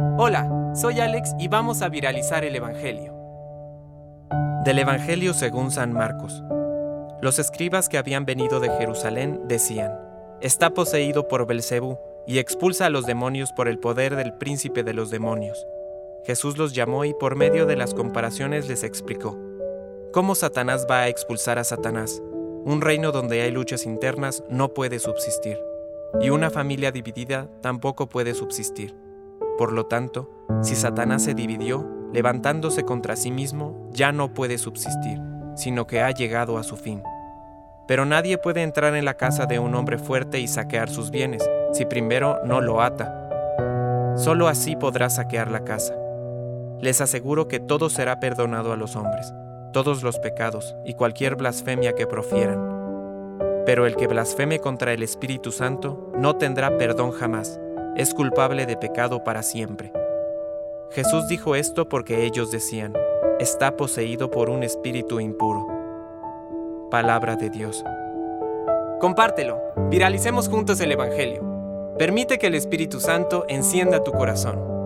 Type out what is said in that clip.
Hola, soy Alex y vamos a viralizar el Evangelio. Del Evangelio según San Marcos. Los escribas que habían venido de Jerusalén decían: Está poseído por Belcebú y expulsa a los demonios por el poder del príncipe de los demonios. Jesús los llamó y por medio de las comparaciones les explicó: ¿Cómo Satanás va a expulsar a Satanás? Un reino donde hay luchas internas no puede subsistir, y una familia dividida tampoco puede subsistir. Por lo tanto, si Satanás se dividió, levantándose contra sí mismo, ya no puede subsistir, sino que ha llegado a su fin. Pero nadie puede entrar en la casa de un hombre fuerte y saquear sus bienes, si primero no lo ata. Solo así podrá saquear la casa. Les aseguro que todo será perdonado a los hombres, todos los pecados y cualquier blasfemia que profieran. Pero el que blasfeme contra el Espíritu Santo no tendrá perdón jamás es culpable de pecado para siempre. Jesús dijo esto porque ellos decían, está poseído por un espíritu impuro. Palabra de Dios. Compártelo, viralicemos juntos el Evangelio. Permite que el Espíritu Santo encienda tu corazón.